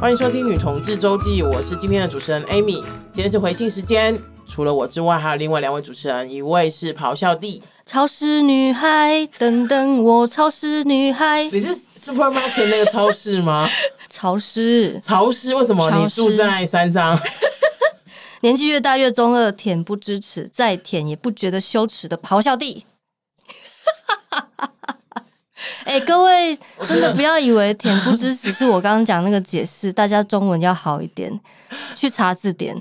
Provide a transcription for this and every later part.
欢迎收听《女同志周记》，我是今天的主持人 Amy。今天是回信时间，除了我之外，还有另外两位主持人，一位是咆哮帝，超市女孩，等等我，超市女孩。你是 supermarket 那个超市吗？潮湿，潮湿，为什么你住在山上？年纪越大越中二，舔不知耻，再舔也不觉得羞耻的咆哮帝。哎、欸，各位 真的不要以为“恬不知耻”是我刚刚讲那个解释，大家中文要好一点，去查字典。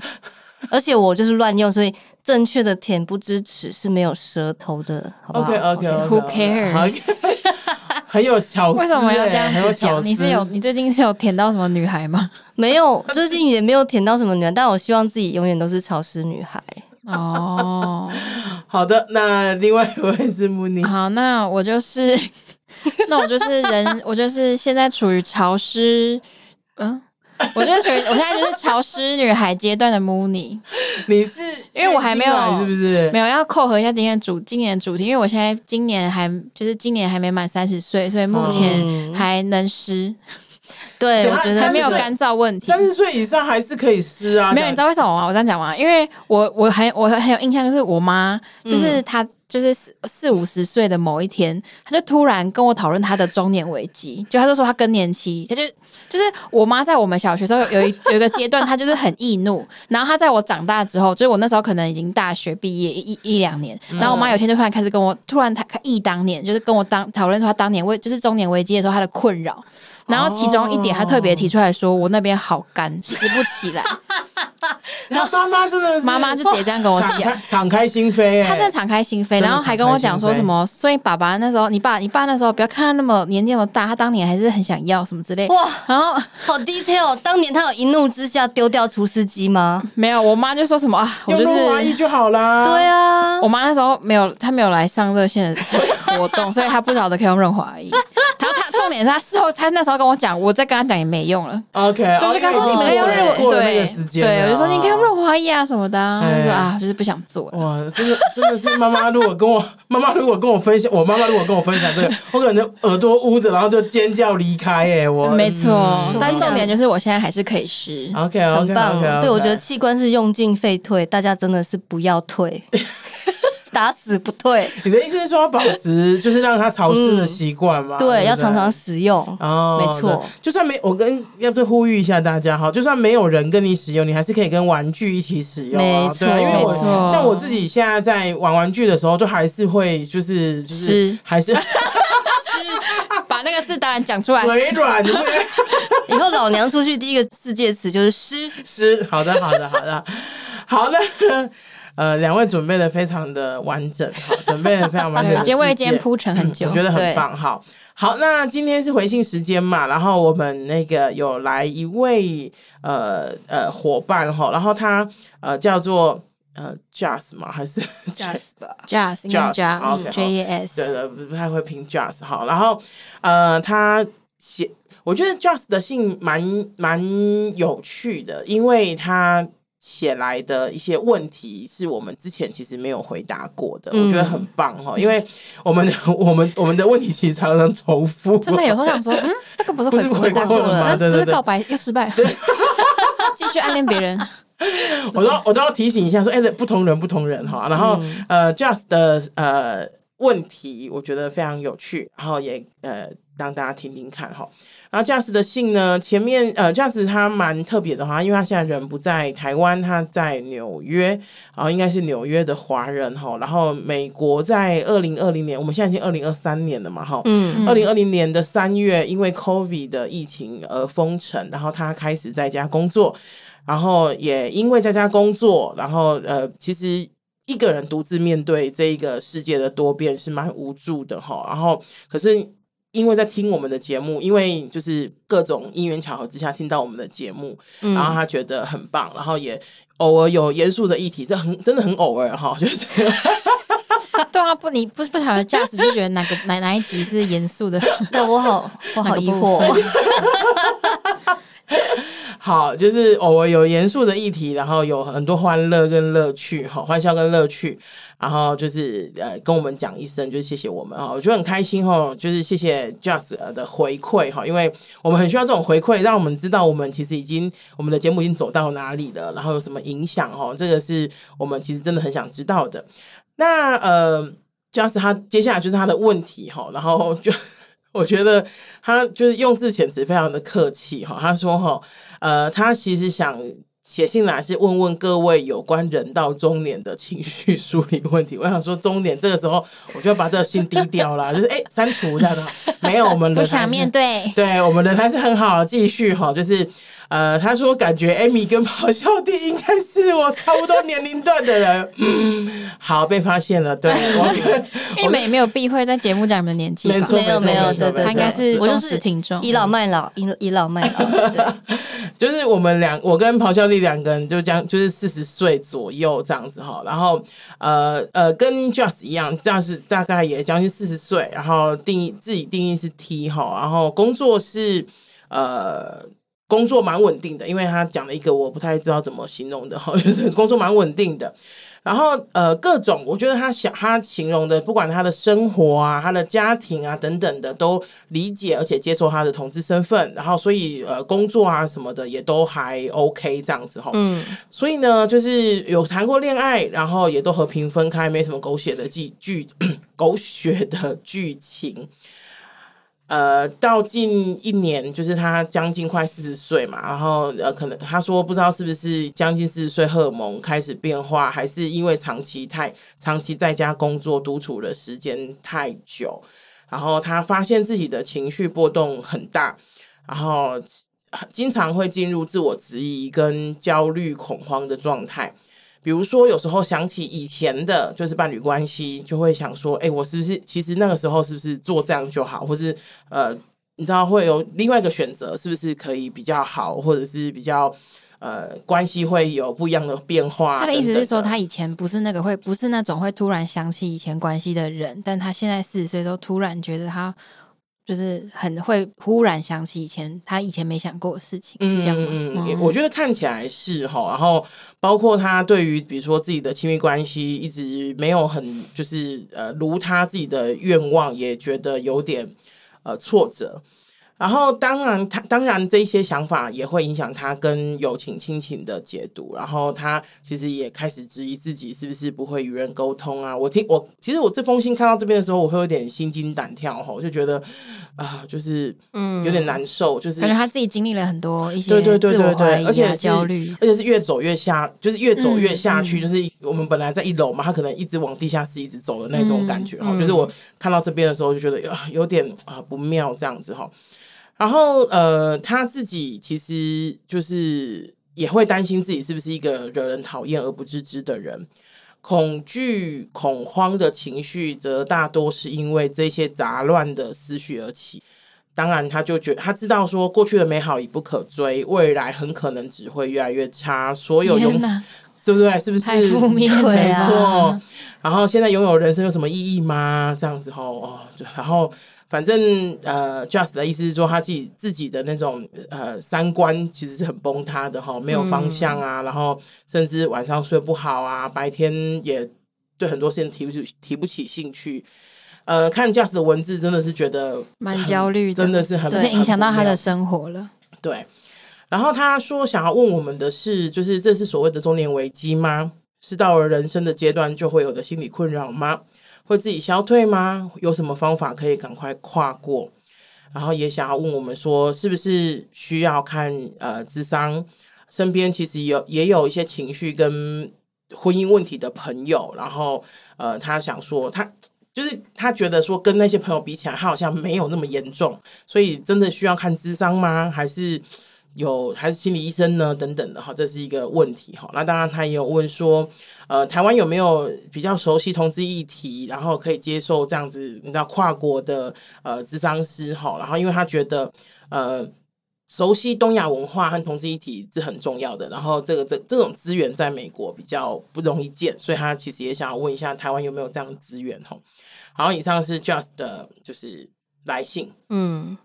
而且我就是乱用，所以正确的“恬不知耻”是没有舌头的，好不好 OK OK OK，Who cares？很有巧思，为什么要这样子讲？你是有你最近是有舔到什么女孩吗？没有，最近也没有舔到什么女孩，但我希望自己永远都是潮湿女孩。哦，好的，那另外一位是木尼。好，那我就是。那我就是人，我就是现在处于潮湿，嗯，我就是处于我现在就是潮湿女孩阶段的 Mooney。你是因为我还没有是不是没有要扣合一下今天的主今年的主题，因为我现在今年还就是今年还没满三十岁，所以目前还能湿。嗯、对，我觉得还没有干燥问题。三十岁以上还是可以湿啊？没有，你知道为什么吗？我这样讲吗？因为我我很我很有印象，就是我妈就是她。嗯就是四四五十岁的某一天，他就突然跟我讨论他的中年危机，就他就说他更年期，他就就是我妈在我们小学时候有一有一个阶段，她就是很易怒，然后她在我长大之后，就是我那时候可能已经大学毕业一一两年，然后我妈有一天就突然开始跟我突然她忆当年，就是跟我当讨论说她当年危就是中年危机的时候她的困扰，然后其中一点她特别提出来说我那边好干，拾不起来。然后妈妈真的是妈妈就直接这样跟我讲，敞开心扉，她真的敞开心扉，然后还跟我讲说什么，所以爸爸那时候，你爸你爸那时候不要看他那么年纪那么大，他当年还是很想要什么之类。哇，然后好 detail，当年他有一怒之下丢掉厨师机吗？没有，我妈就说什么啊，我就是润滑液就好啦。对啊，我妈那时候没有，她没有来上热线的活动，所以她不晓得可以用润滑液。然后她重点是她事后，她那时候跟我讲，我再跟她讲也没用了。OK，我就跟她说你们要润，对对，我就说你可以用润滑液啊什么的。她说啊，就是不想做。哇，真的真的是妈妈，如果跟我 妈妈如果跟我分享，我妈妈如果跟我分享这个，我可能耳朵捂着，然后就尖叫离开。哎，我没错，但重点就是我现在还是可以湿。OK，好棒。对，我觉得器官是用进废退，大家真的是不要退。打死不退。你的意思是说要保持，就是让它潮湿的习惯吗？对，要常常使用。哦，没错。就算没，我跟要不呼吁一下大家哈，就算没有人跟你使用，你还是可以跟玩具一起使用。没错，因为我像我自己现在在玩玩具的时候，就还是会就是就是还是 湿，把那个字当然讲出来，嘴软。以后老娘出去第一个世界词就是湿湿。好的，好的，好的，好的。呃，两位准备的非常的完整，好，准备的非常完整，今天为今天铺陈很久，嗯，我觉得很棒，好，好，那今天是回信时间嘛，然后我们那个有来一位呃呃伙伴哈，然后他呃叫做呃 Jas 吗？还是 Jas？Jas，Jas，J A S，对的，不太会拼 Jas 哈，然后呃他写，我觉得 Jas 的信蛮蛮有趣的，因为他。写来的一些问题是我们之前其实没有回答过的，嗯、我觉得很棒哈，因为我们的我们我们的问题其实常常重复。真的有时候想说，嗯，这个不是回回答过了吗？对对对，不是告白又失败，继续暗恋别人。我都我都要提醒一下说，哎、欸，不同人不同人哈。然后、嗯、呃，Just 的呃问题，我觉得非常有趣，然后也呃让大家听听看哈。然后 Jas 的信呢，前面呃 Jas 他蛮特别的哈，因为他现在人不在台湾，他在纽约，然后应该是纽约的华人哈。然后美国在二零二零年，我们现在已经二零二三年了嘛哈，嗯，二零二零年的三月，因为 COVID 的疫情而封城，然后他开始在家工作，然后也因为在家工作，然后呃，其实一个人独自面对这一个世界的多变是蛮无助的哈。然后可是。因为在听我们的节目，因为就是各种因缘巧合之下听到我们的节目，嗯、然后他觉得很棒，然后也偶尔有严肃的议题，这很真的很偶尔哈，就是 对啊，不，你不是不晓得驾驶就觉得哪个哪哪一集是严肃的？对，我好我好疑惑。好，就是偶尔有严肃的议题，然后有很多欢乐跟乐趣，哈，欢笑跟乐趣，然后就是呃，跟我们讲一声，就是谢谢我们哈，我觉得很开心哈，就是谢谢 Just 的回馈哈，因为我们很需要这种回馈，让我们知道我们其实已经我们的节目已经走到哪里了，然后有什么影响哈，这个是我们其实真的很想知道的。那呃，Just 他接下来就是他的问题哈，然后就。我觉得他就是用字遣词非常的客气哈，他说哈，呃，他其实想写信来是问问各位有关人到中年的情绪梳理问题。我想说中年这个时候，我就要把这个信低调啦，就是哎删除这样的，没有我们的不想面对，对我们人还是很好，继续哈，就是。呃，他说感觉 Amy 跟咆哮帝应该是我差不多年龄段的人。嗯，好，被发现了，对，我你们也没有避讳在节目讲你们的年纪，没有，没有，对对，他应该是忠实听众，倚老卖老，倚倚老卖老。就是我们两，我跟咆哮帝两个人就将就是四十岁左右这样子哈，然后呃呃，跟 Just 一样，这样是大概也将近四十岁，然后定义自己定义是 T 哈，然后工作是呃。工作蛮稳定的，因为他讲了一个我不太知道怎么形容的哈，就是工作蛮稳定的。然后呃，各种我觉得他想他形容的，不管他的生活啊、他的家庭啊等等的，都理解而且接受他的同志身份。然后所以呃，工作啊什么的也都还 OK 这样子哈。嗯，所以呢，就是有谈过恋爱，然后也都和平分开，没什么狗血的剧剧 狗血的剧情。呃，到近一年，就是他将近快四十岁嘛，然后呃，可能他说不知道是不是将近四十岁荷尔蒙开始变化，还是因为长期太长期在家工作独处的时间太久，然后他发现自己的情绪波动很大，然后经常会进入自我质疑跟焦虑恐慌的状态。比如说，有时候想起以前的，就是伴侣关系，就会想说，哎、欸，我是不是其实那个时候是不是做这样就好，或是呃，你知道会有另外一个选择，是不是可以比较好，或者是比较呃，关系会有不一样的变化？他的意思是说，他以前不是那个会，不是那种会突然想起以前关系的人，但他现在四十岁都突然觉得他。就是很会忽然想起以前他以前没想过的事情，是这样吗，嗯，我觉得看起来是哈，然后包括他对于比如说自己的亲密关系一直没有很就是呃如他自己的愿望，也觉得有点呃挫折。然后，当然，他当然这些想法也会影响他跟友情、亲情的解读。然后，他其实也开始质疑自己是不是不会与人沟通啊？我听我其实我这封信看到这边的时候，我会有点心惊胆跳哈，我就觉得啊、呃，就是嗯，有点难受，嗯、就是感觉他自己经历了很多一些对对对对对，而且焦虑，而且是越走越下，就是越走越下去，嗯、就是我们本来在一楼嘛，他可能一直往地下室一直走的那种感觉哈。嗯、就是我看到这边的时候，就觉得有点啊不妙这样子哈。然后，呃，他自己其实就是也会担心自己是不是一个惹人讨厌而不自知的人，恐惧、恐慌的情绪则大多是因为这些杂乱的思绪而起。当然，他就觉得他知道说过去的美好已不可追，未来很可能只会越来越差。所有永，哪对不对？是不是太负面了？没错。然后现在拥有人生有什么意义吗？这样子吼哦，然后。反正呃，Just 的意思是说，他自己自己的那种呃三观其实是很崩塌的哈，没有方向啊，嗯、然后甚至晚上睡不好啊，白天也对很多事情提不起提不起兴趣。呃，看 Just 的文字真的是觉得蛮焦虑的，真的是很而且影响到他的生活了。对，然后他说想要问我们的是，就是这是所谓的中年危机吗？是到了人生的阶段就会有的心理困扰吗？会自己消退吗？有什么方法可以赶快跨过？然后也想要问我们说，是不是需要看呃智商？身边其实有也有一些情绪跟婚姻问题的朋友，然后呃，他想说他就是他觉得说跟那些朋友比起来，他好像没有那么严重，所以真的需要看智商吗？还是有还是心理医生呢？等等的哈，这是一个问题哈。那当然他也有问说。呃，台湾有没有比较熟悉同志议题，然后可以接受这样子，你知道跨国的呃咨商师哈？然后因为他觉得呃熟悉东亚文化和同志议题是很重要的，然后这个这这种资源在美国比较不容易见，所以他其实也想要问一下台湾有没有这样的资源哈？然后以上是 Just 的就是来信，嗯。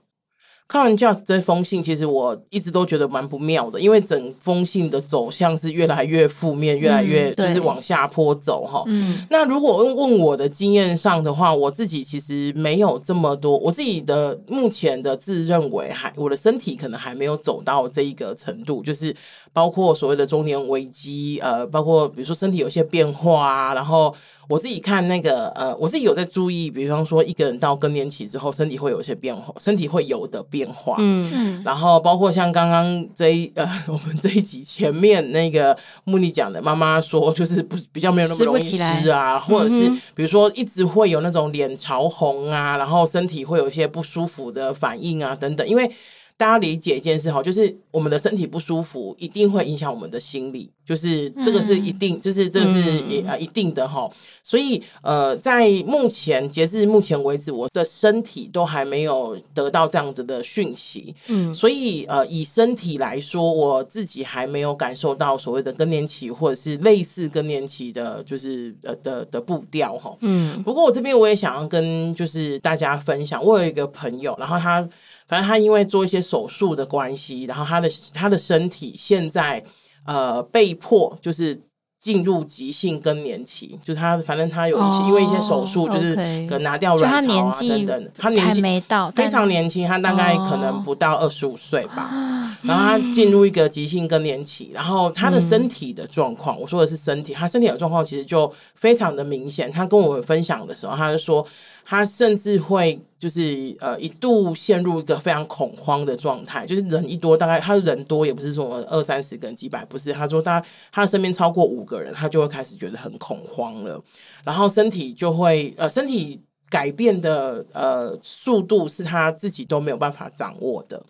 看完 Just 这封信，其实我一直都觉得蛮不妙的，因为整封信的走向是越来越负面，越来越就是往下坡走哈。嗯，那如果问问我的经验上的话，我自己其实没有这么多，我自己的目前的自认为还我的身体可能还没有走到这一个程度，就是包括所谓的中年危机，呃，包括比如说身体有些变化啊，然后。我自己看那个呃，我自己有在注意，比方说一个人到更年期之后，身体会有一些变化，身体会有的变化。嗯嗯。然后包括像刚刚这一呃，我们这一集前面那个慕尼讲的，妈妈说就是不是比较没有那么容易湿啊，或者是比如说一直会有那种脸潮红啊，然后身体会有一些不舒服的反应啊等等，因为。大家理解一件事哈，就是我们的身体不舒服，一定会影响我们的心理，就是这个是一定，嗯、就是这个是也呃一定的哈。所以呃，在目前截至目前为止，我的身体都还没有得到这样子的讯息。嗯，所以呃，以身体来说，我自己还没有感受到所谓的更年期或者是类似更年期的，就是呃的的步调哈。嗯，不过我这边我也想要跟就是大家分享，我有一个朋友，然后他。反正他因为做一些手术的关系，然后他的他的身体现在呃被迫就是进入急性更年期，就是他反正他有一些、哦、因为一些手术，就是可能拿掉卵巢啊等等，他年纪没到，非常年轻，他大概可能不到二十五岁吧。哦、然后他进入一个急性更年期，然后他的身体的状况，嗯、我说的是身体，他身体的状况其实就非常的明显。他跟我们分享的时候，他就说。他甚至会就是呃一度陷入一个非常恐慌的状态，就是人一多，大概他人多也不是说二三十个人几百，不是，他说他他身边超过五个人，他就会开始觉得很恐慌了，然后身体就会呃身体改变的呃速度是他自己都没有办法掌握的。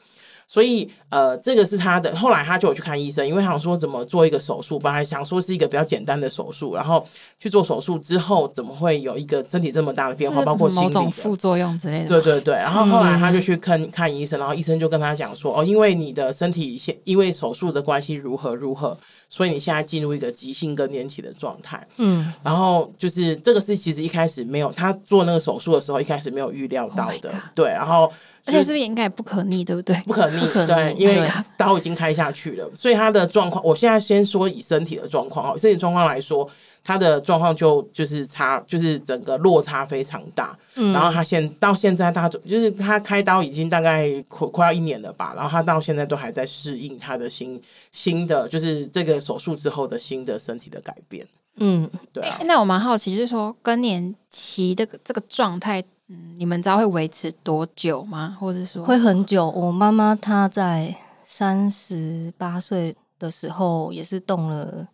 所以，呃，这个是他的。后来他就有去看医生，因为他想说怎么做一个手术，本来想说是一个比较简单的手术，然后去做手术之后，怎么会有一个身体这么大的变化，包括心理某种副作用之类的。对对对。然后后来他就去看看医生，然后医生就跟他讲说，哦，因为你的身体现因为手术的关系如何如何，所以你现在进入一个急性更年期的状态。嗯。然后就是这个是其实一开始没有他做那个手术的时候，一开始没有预料到的。Oh、对，然后。而且是不是应该也不可逆，对不对？不可逆，对，因为刀已经开下去了，所以他的状况，我现在先说以身体的状况哦，身体状况来说，他的状况就就是差，就是整个落差非常大。嗯，然后他现到现在，他就是他开刀已经大概快快要一年了吧，然后他到现在都还在适应他的新新的，就是这个手术之后的新的身体的改变。嗯，对啊。那我蛮好奇，就是说更年期的这个状态。嗯，你们知道会维持多久吗？或者说会很久？我妈妈她在三十八岁的时候也是动了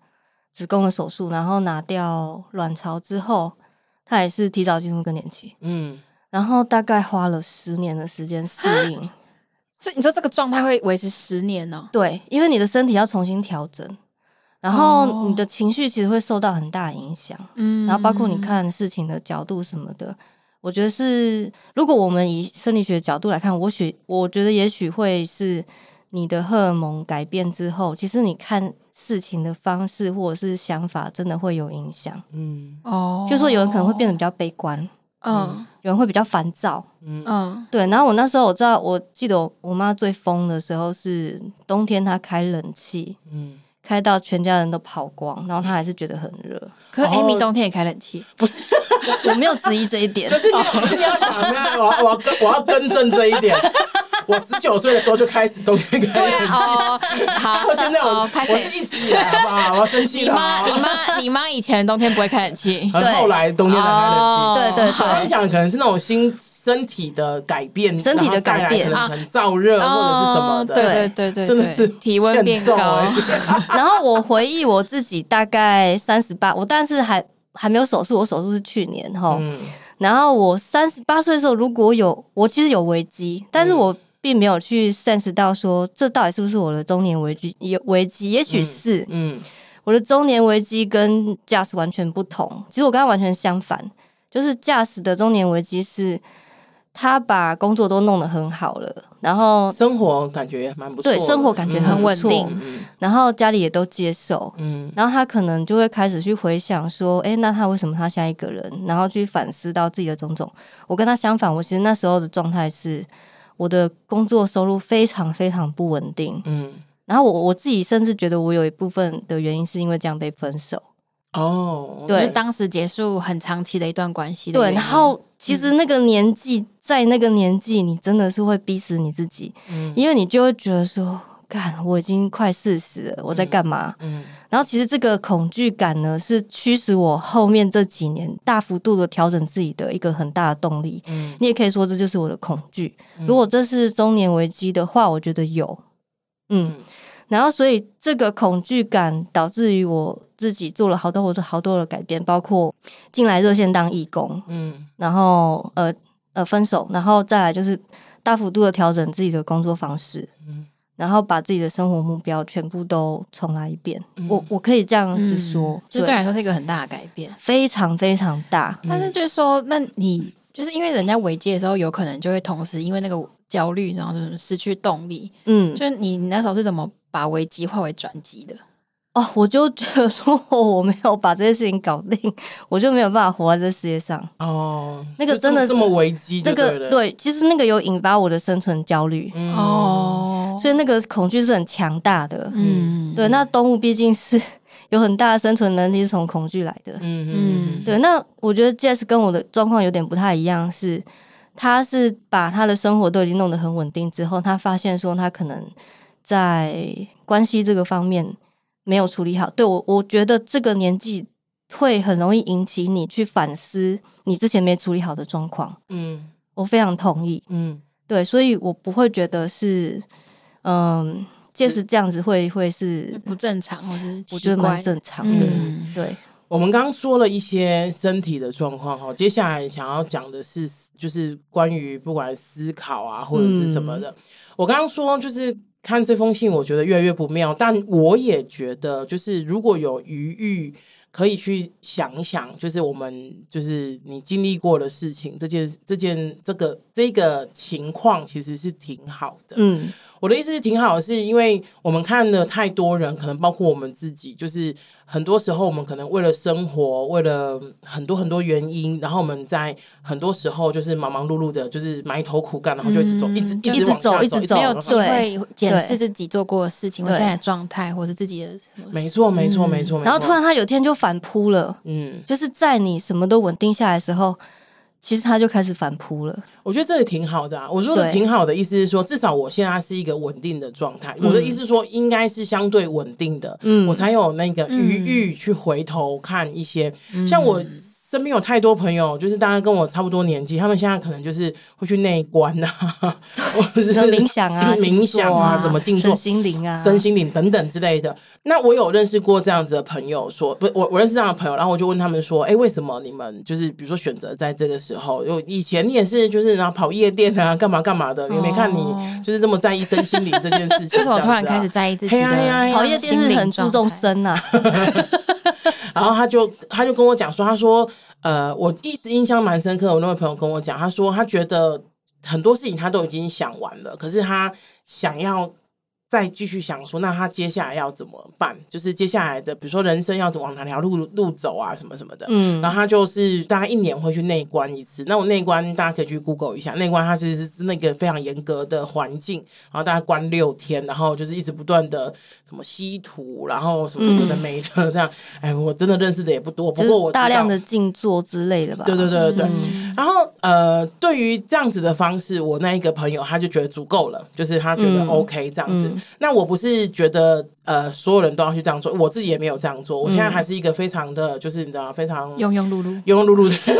子宫的手术，然后拿掉卵巢之后，她也是提早进入更年期。嗯，然后大概花了十年的时间适应。所以你说这个状态会维持十年呢？对，因为你的身体要重新调整，然后你的情绪其实会受到很大影响。嗯，然后包括你看事情的角度什么的。我觉得是，如果我们以生理学的角度来看，我许我觉得也许会是你的荷尔蒙改变之后，其实你看事情的方式或者是想法，真的会有影响。嗯，哦，就是说有人可能会变得比较悲观，嗯，嗯，有人会比较烦躁，嗯嗯，对。然后我那时候我知道，我记得我我妈最疯的时候是冬天，她开冷气，嗯。开到全家人都跑光，然后他还是觉得很热。可是 Amy 冬天也开冷气，不是？我没有质疑这一点。可是你，你要想，我要我要更我要更正这一点。我十九岁的时候就开始冬天开冷气，好，到现在我我是一直以来好不好？我要生气了。你妈，你妈，你妈以前冬天不会开冷气，对，后来冬天才开冷气。对对对，我跟你讲，可能是那种新。身体的改变，身体的改变可能很燥热或者是什么的，对对对对，真的是体温变高。然后我回忆我自己大概三十八，我但是还还没有手术，我手术是去年哈。嗯、然后我三十八岁的时候，如果有我其实有危机，但是我并没有去 sense 到说这到底是不是我的中年危机？也危机，也许是。嗯，嗯我的中年危机跟 Just 完全不同。其实我跟他完全相反，就是 Just 的中年危机是。他把工作都弄得很好了，然后生活感觉也蛮不错，对，生活感觉很稳定，嗯、然后家里也都接受，嗯，然后他可能就会开始去回想说，哎，那他为什么他现在一个人？然后去反思到自己的种种。我跟他相反，我其实那时候的状态是，我的工作收入非常非常不稳定，嗯，然后我我自己甚至觉得我有一部分的原因是因为这样被分手。哦，对就当时结束很长期的一段关系。对，然后其实那个年纪，嗯、在那个年纪，你真的是会逼死你自己，嗯，因为你就会觉得说，干，我已经快四十了，我在干嘛？嗯，嗯，然后其实这个恐惧感呢，是驱使我后面这几年大幅度的调整自己的一个很大的动力。嗯，你也可以说这就是我的恐惧。如果这是中年危机的话，我觉得有，嗯。嗯然后，所以这个恐惧感导致于我自己做了好多、好多、好多的改变，包括进来热线当义工，嗯，然后呃呃分手，然后再来就是大幅度的调整自己的工作方式，嗯，然后把自己的生活目标全部都重来一遍。嗯、我我可以这样子说，嗯、就对来说是一个很大的改变，非常非常大。嗯、但是就是说，那你就是因为人家危机的时候，有可能就会同时因为那个焦虑，然后就失去动力。嗯，就是你你那时候是怎么？把危机化为转机的哦，我就觉得说我没有把这些事情搞定，我就没有办法活在这世界上哦。那个真的这么危机，这个对，其实那个有引发我的生存焦虑哦，所以那个恐惧是很强大的。嗯，对，那动物毕竟是 有很大的生存能力，是从恐惧来的。嗯嗯，对。那我觉得 Jess 跟我的状况有点不太一样，是他是把他的生活都已经弄得很稳定之后，他发现说他可能。在关系这个方面没有处理好，对，我我觉得这个年纪会很容易引起你去反思你之前没处理好的状况。嗯，我非常同意。嗯，对，所以我不会觉得是，嗯，即使这样子会会是不正常，或是我觉得蛮正常的。嗯，对。我们刚刚说了一些身体的状况哈，接下来想要讲的是，就是关于不管思考啊或者是什么的。嗯，我刚刚说就是。看这封信，我觉得越来越不妙，但我也觉得，就是如果有余欲，可以去想一想，就是我们就是你经历过的事情，这件这件这个这个情况，其实是挺好的。嗯。我的意思是挺好的，是因为我们看了太多人，可能包括我们自己，就是很多时候我们可能为了生活，为了很多很多原因，然后我们在很多时候就是忙忙碌碌的，就是埋头苦干，然后就一直走，嗯、一直一直走，一直走，没有机会检视自己做过的事情，或现在的状态，或是自己的没错，没错，没错。然后突然他有天就反扑了，嗯，就是在你什么都稳定下来的时候。其实他就开始反扑了，我觉得这也挺好的啊。我说的挺好的意思是说，至少我现在是一个稳定的状态。我的意思是说，应该是相对稳定的，嗯，我才有那个余裕去回头看一些，像我。身边有太多朋友，就是大家跟我差不多年纪，他们现在可能就是会去内观啊，或者是冥想啊、冥想啊、什么静坐、心灵啊、身心灵等等之类的。那我有认识过这样子的朋友说，说不，我我认识这样的朋友，然后我就问他们说，哎、欸，为什么你们就是比如说选择在这个时候？就以前你也是就是然后跑夜店啊，干嘛干嘛的，也没看你就是这么在意身心灵这件事情。为什么突然开始在意自己的？跑夜店是很注重身啊。然后他就他就跟我讲说，他说，呃，我一直印象蛮深刻。我那位朋友跟我讲，他说他觉得很多事情他都已经想完了，可是他想要。再继续想说，那他接下来要怎么办？就是接下来的，比如说人生要往哪条路路走啊，什么什么的。嗯，然后他就是大概一年会去内观一次。那我内观大家可以去 Google 一下，内观它其实是那个非常严格的环境，然后大概关六天，然后就是一直不断的什么吸土，然后什么有的没的这样。哎，我真的认识的也不多，不过我大量的静坐之类的吧。对对对对对。嗯、然后呃，对于这样子的方式，我那一个朋友他就觉得足够了，就是他觉得 OK 这样子。那我不是觉得呃所有人都要去这样做，我自己也没有这样做。我现在还是一个非常的，就是你知道，非常庸庸碌碌、庸庸碌碌的，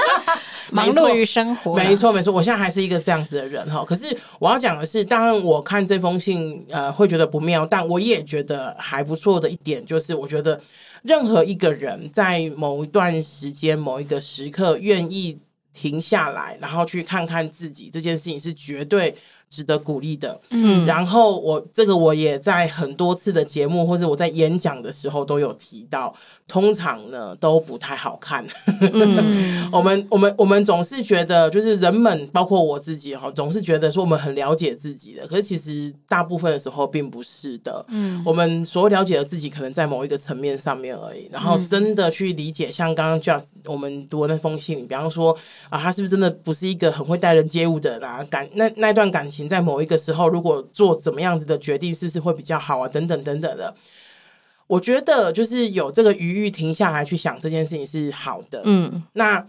忙碌于生活。没错，没错，我现在还是一个这样子的人哈。可是我要讲的是，当然我看这封信呃会觉得不妙，但我也觉得还不错的一点就是，我觉得任何一个人在某一段时间、某一个时刻愿意停下来，然后去看看自己，这件事情是绝对值得鼓励的。嗯，然后我这个我也在很多次的节目或者我在演讲的时候都有提到，通常呢都不太好看。嗯，我们我们我们总是觉得，就是人们包括我自己哈，总是觉得说我们很了解自己的，可是其实大部分的时候并不是的。嗯，我们所了解的自己可能在某一个层面上面而已，然后真的去理解，像刚刚 Just 我们读的那封信，比方说啊，他是不是真的不是一个很会待人接物的人啊？感那那段感情在某一个时候，如果做怎么样子的决定，是不是会比较好啊？等等等等的，我觉得就是有这个余裕停下来去想这件事情是好的。嗯，那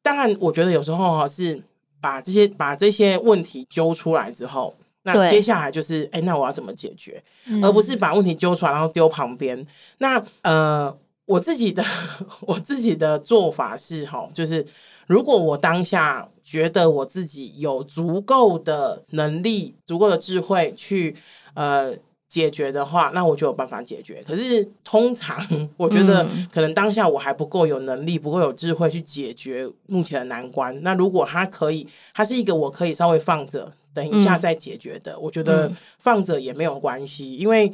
当然，我觉得有时候哈是把这些把这些问题揪出来之后，那接下来就是哎、欸，那我要怎么解决？嗯、而不是把问题揪出来然后丢旁边。那呃。我自己的 我自己的做法是哈，就是如果我当下觉得我自己有足够的能力、足够的智慧去呃解决的话，那我就有办法解决。可是通常我觉得可能当下我还不够有能力、不够有智慧去解决目前的难关。那如果它可以，它是一个我可以稍微放着，等一下再解决的，我觉得放着也没有关系，因为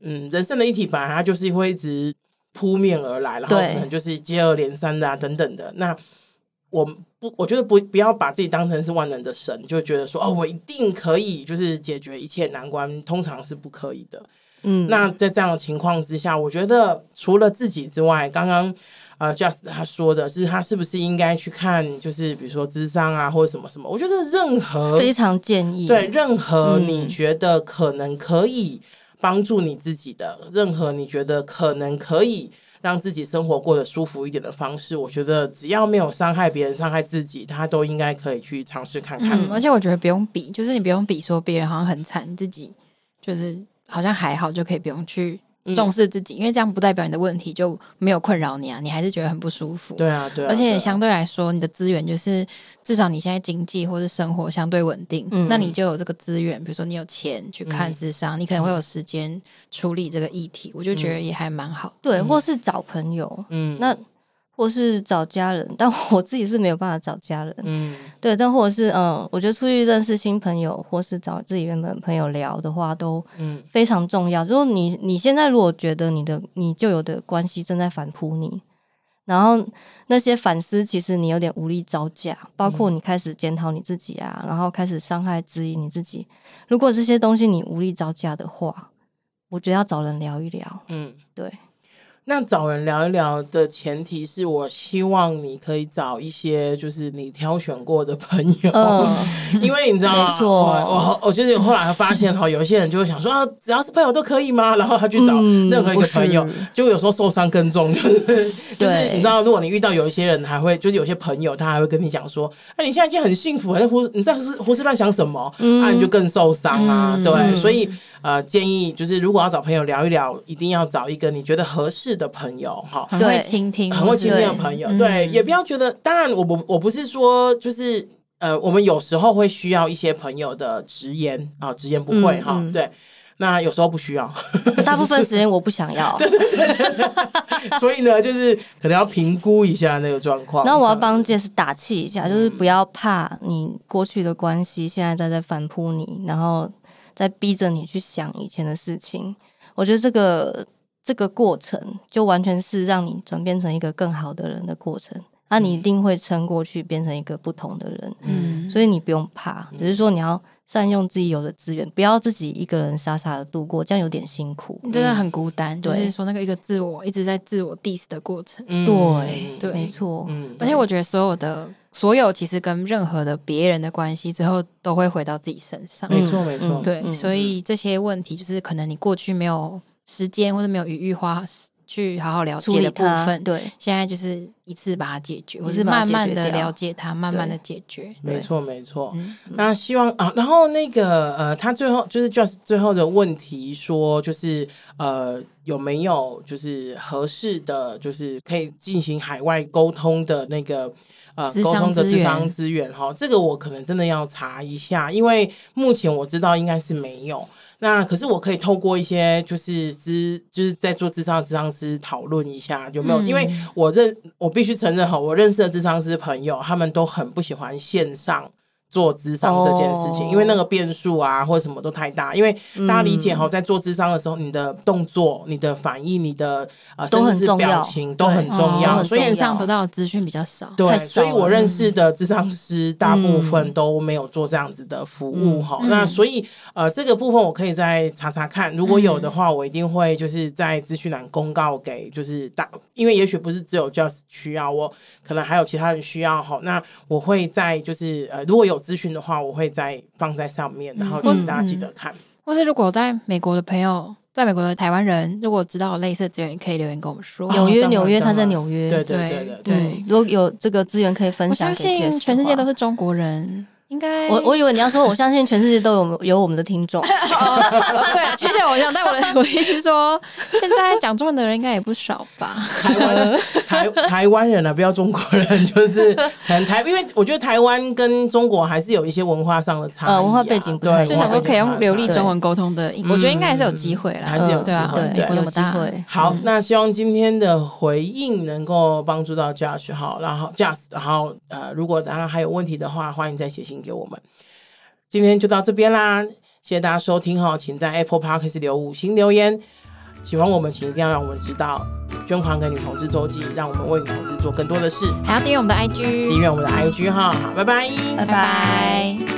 嗯，人生的议题本来它就是会一直。扑面而来，然后可能就是接二连三的啊，等等的。那我不，我觉得不不要把自己当成是万能的神，就觉得说哦，我一定可以就是解决一切难关，通常是不可以的。嗯，那在这样的情况之下，我觉得除了自己之外，刚刚呃，Just 他说的是他是不是应该去看，就是比如说智商啊，或者什么什么？我觉得任何非常建议，对任何你觉得可能可以。帮助你自己的任何你觉得可能可以让自己生活过得舒服一点的方式，我觉得只要没有伤害别人、伤害自己，他都应该可以去尝试看看。而且我觉得不用比，就是你不用比说别人好像很惨，自己就是好像还好，就可以不用去。重视自己，因为这样不代表你的问题就没有困扰你啊，你还是觉得很不舒服。对啊，对啊。而且相对来说，你的资源就是至少你现在经济或是生活相对稳定，嗯、那你就有这个资源。比如说你有钱去看智商，嗯、你可能会有时间处理这个议题，我就觉得也还蛮好。对，或是找朋友，嗯，那。或是找家人，但我自己是没有办法找家人。嗯，对，但或者是嗯，我觉得出去认识新朋友，或是找自己原本朋友聊的话，都嗯非常重要。嗯、如果你你现在如果觉得你的你旧有的关系正在反扑你，然后那些反思其实你有点无力招架，包括你开始检讨你自己啊，然后开始伤害质疑你自己。如果这些东西你无力招架的话，我觉得要找人聊一聊。嗯，对。那找人聊一聊的前提是我希望你可以找一些就是你挑选过的朋友，嗯、因为你知道吗？没错，我我就是后来发现哈，有些人就会想说啊，只要是朋友都可以吗？然后他去找任何一个朋友，就、嗯、有时候受伤更重，就是 就是你知道，如果你遇到有一些人还会就是有些朋友他还会跟你讲说，哎、啊，你现在已经很幸福，胡你在胡胡思乱想什么？嗯、啊，你就更受伤啊，嗯、对，所以。呃，建议就是如果要找朋友聊一聊，一定要找一个你觉得合适的朋友哈，很会倾听，很会倾听的朋友。对，对，也不要觉得，当然我不我不是说就是呃，我们有时候会需要一些朋友的直言啊，直言不讳哈。嗯嗯、对，那有时候不需要，大部分时间我不想要。对 对对，所以呢，就是可能要评估一下那个状况。那我要帮 Jess 打气一下，就是不要怕你过去的关系现在在在反扑你，然后。在逼着你去想以前的事情，我觉得这个这个过程就完全是让你转变成一个更好的人的过程。那、啊、你一定会撑过去，变成一个不同的人。嗯，所以你不用怕，只是说你要善用自己有的资源，不要自己一个人傻傻的度过，这样有点辛苦，真的很孤单。对就是说那个一个自我一直在自我 diss 的过程。嗯、对，对，没错。嗯，而且我觉得所有的。所有其实跟任何的别人的关系，最后都会回到自己身上。没错，没错。对，所以这些问题就是可能你过去没有时间或者没有余裕花去好好了解的部分。对，现在就是一次把它解决，我是慢慢的了解它，慢慢的解决。没错，没错。那希望啊，然后那个呃，他最后就是 Just 最后的问题说，就是呃，有没有就是合适的，就是可以进行海外沟通的那个。呃，沟通的智商资源哈，这个我可能真的要查一下，因为目前我知道应该是没有。那可是我可以透过一些就是咨，就是在做智商的智商师讨论一下有没有，嗯、因为我认我必须承认哈，我认识的智商师朋友他们都很不喜欢线上做智商这件事情，哦、因为那个变数啊，或者什么都太大。因为大家理解哈，在做智商的时候，你的动作、你的反应、你的呃，甚至是表情都很重要。所以线上得到的资讯比较少。对，所以我认识的智商师大部分都没有做这样子的服务哈。嗯、那所以呃，这个部分我可以再查查看，如果有的话，我一定会就是在资讯栏公告给就是大，因为也许不是只有 Just 需要我，可能还有其他人需要哈。那我会在就是呃，如果有。咨询的话，我会再放在上面，然后请大家记得看。嗯、或是如果在美国的朋友，在美国的台湾人，如果知道有类似的资源，也可以留言跟我们说。纽约，纽约，他在纽约。对对对对对，如果有这个资源可以分享相信全世界都是中国人。应该我我以为你要说，我相信全世界都有有我们的听众。对啊，全世界我想，但我的我的意思是说，现在讲中文的人应该也不少吧？台湾台台湾人啊，不要中国人，就是可能台，因为我觉得台湾跟中国还是有一些文化上的差异、啊，呃，文化背景对，就想说可以用流利中文沟通的，我觉得应该还是有机会啦，还是有机会，对，有机会。好，那希望今天的回应能够帮助到 Josh 好，然后 Just，然后呃，如果然后还有问题的话，欢迎再写信给我们。今天就到这边啦，谢谢大家收听哈，请在 Apple Podcast 留五星留言，喜欢我们请一定要让我们知道，捐款给女同志周记，让我们为女同志做更多的事，还要订阅我们的 IG，订阅我们的 IG 哈，好，拜拜，拜拜。